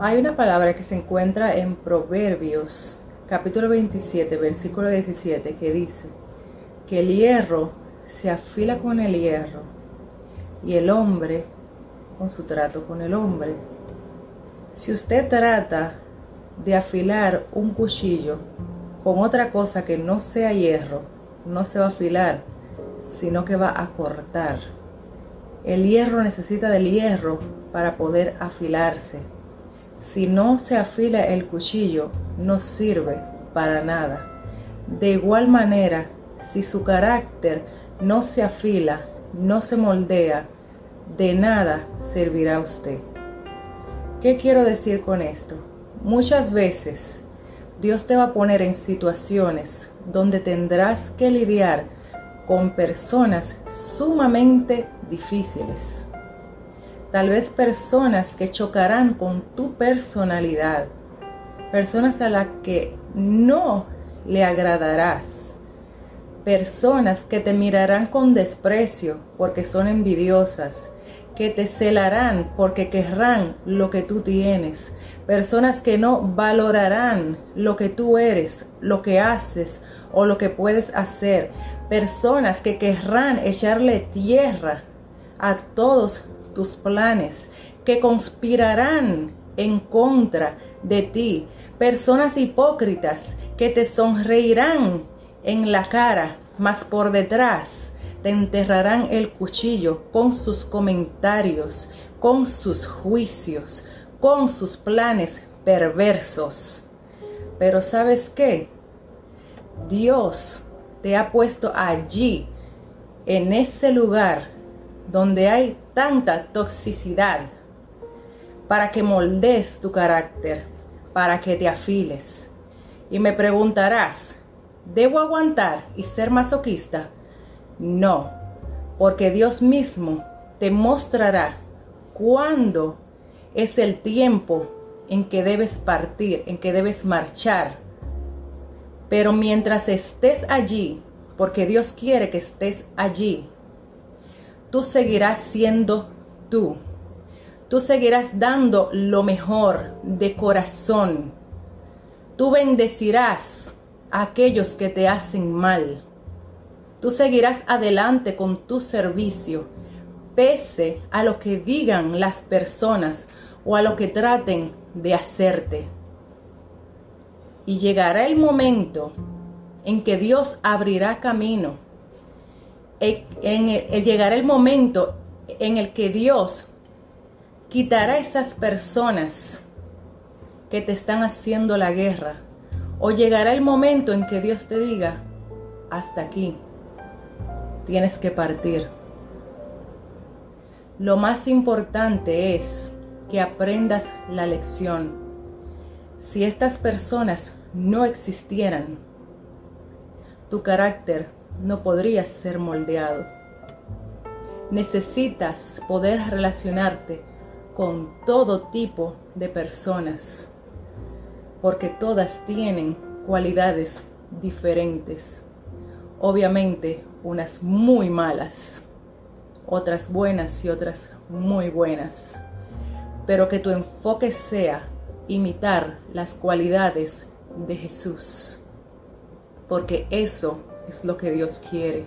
Hay una palabra que se encuentra en Proverbios capítulo 27, versículo 17, que dice que el hierro se afila con el hierro y el hombre con su trato con el hombre. Si usted trata de afilar un cuchillo con otra cosa que no sea hierro, no se va a afilar, sino que va a cortar. El hierro necesita del hierro para poder afilarse. Si no se afila el cuchillo, no sirve para nada. De igual manera, si su carácter no se afila, no se moldea, de nada servirá usted. ¿Qué quiero decir con esto? Muchas veces Dios te va a poner en situaciones donde tendrás que lidiar con personas sumamente difíciles. Tal vez personas que chocarán con tu personalidad, personas a las que no le agradarás, personas que te mirarán con desprecio porque son envidiosas, que te celarán porque querrán lo que tú tienes, personas que no valorarán lo que tú eres, lo que haces o lo que puedes hacer, personas que querrán echarle tierra a todos tus planes, que conspirarán en contra de ti, personas hipócritas que te sonreirán en la cara, mas por detrás te enterrarán el cuchillo con sus comentarios, con sus juicios, con sus planes perversos. Pero ¿sabes qué? Dios te ha puesto allí, en ese lugar donde hay tanta toxicidad, para que moldees tu carácter, para que te afiles. Y me preguntarás, ¿debo aguantar y ser masoquista? No, porque Dios mismo te mostrará cuándo es el tiempo en que debes partir, en que debes marchar pero mientras estés allí, porque Dios quiere que estés allí, tú seguirás siendo tú. Tú seguirás dando lo mejor de corazón. Tú bendecirás a aquellos que te hacen mal. Tú seguirás adelante con tu servicio, pese a lo que digan las personas o a lo que traten de hacerte. Y llegará el momento en que Dios abrirá camino. En llegará el momento en el que Dios quitará esas personas que te están haciendo la guerra. O llegará el momento en que Dios te diga, hasta aquí, tienes que partir. Lo más importante es que aprendas la lección. Si estas personas no existieran, tu carácter no podría ser moldeado. Necesitas poder relacionarte con todo tipo de personas, porque todas tienen cualidades diferentes. Obviamente, unas muy malas, otras buenas y otras muy buenas. Pero que tu enfoque sea imitar las cualidades de Jesús, porque eso es lo que Dios quiere,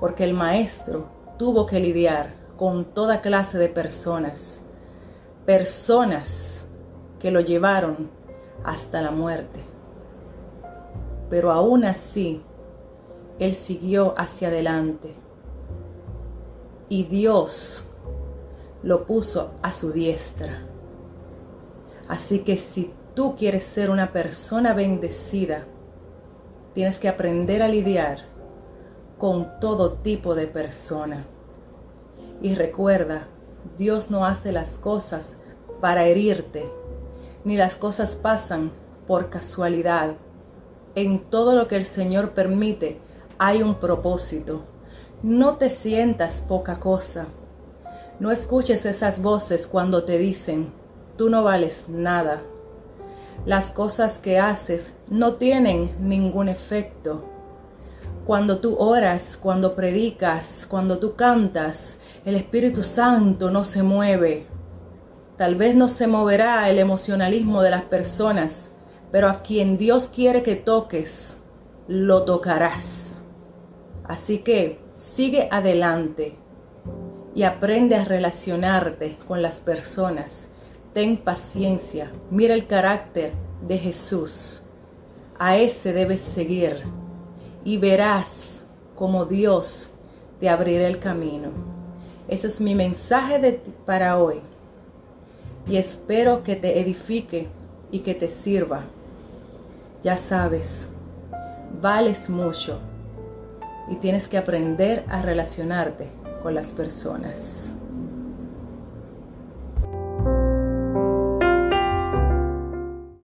porque el Maestro tuvo que lidiar con toda clase de personas, personas que lo llevaron hasta la muerte. Pero aún así, Él siguió hacia adelante y Dios lo puso a su diestra. Así que si tú quieres ser una persona bendecida, tienes que aprender a lidiar con todo tipo de persona. Y recuerda, Dios no hace las cosas para herirte, ni las cosas pasan por casualidad. En todo lo que el Señor permite hay un propósito. No te sientas poca cosa. No escuches esas voces cuando te dicen, tú no vales nada las cosas que haces no tienen ningún efecto. Cuando tú oras, cuando predicas, cuando tú cantas, el Espíritu Santo no se mueve. Tal vez no se moverá el emocionalismo de las personas, pero a quien Dios quiere que toques, lo tocarás. Así que sigue adelante y aprende a relacionarte con las personas. Ten paciencia, mira el carácter de Jesús. A ese debes seguir y verás como Dios te abrirá el camino. Ese es mi mensaje de, para hoy y espero que te edifique y que te sirva. Ya sabes, vales mucho y tienes que aprender a relacionarte con las personas.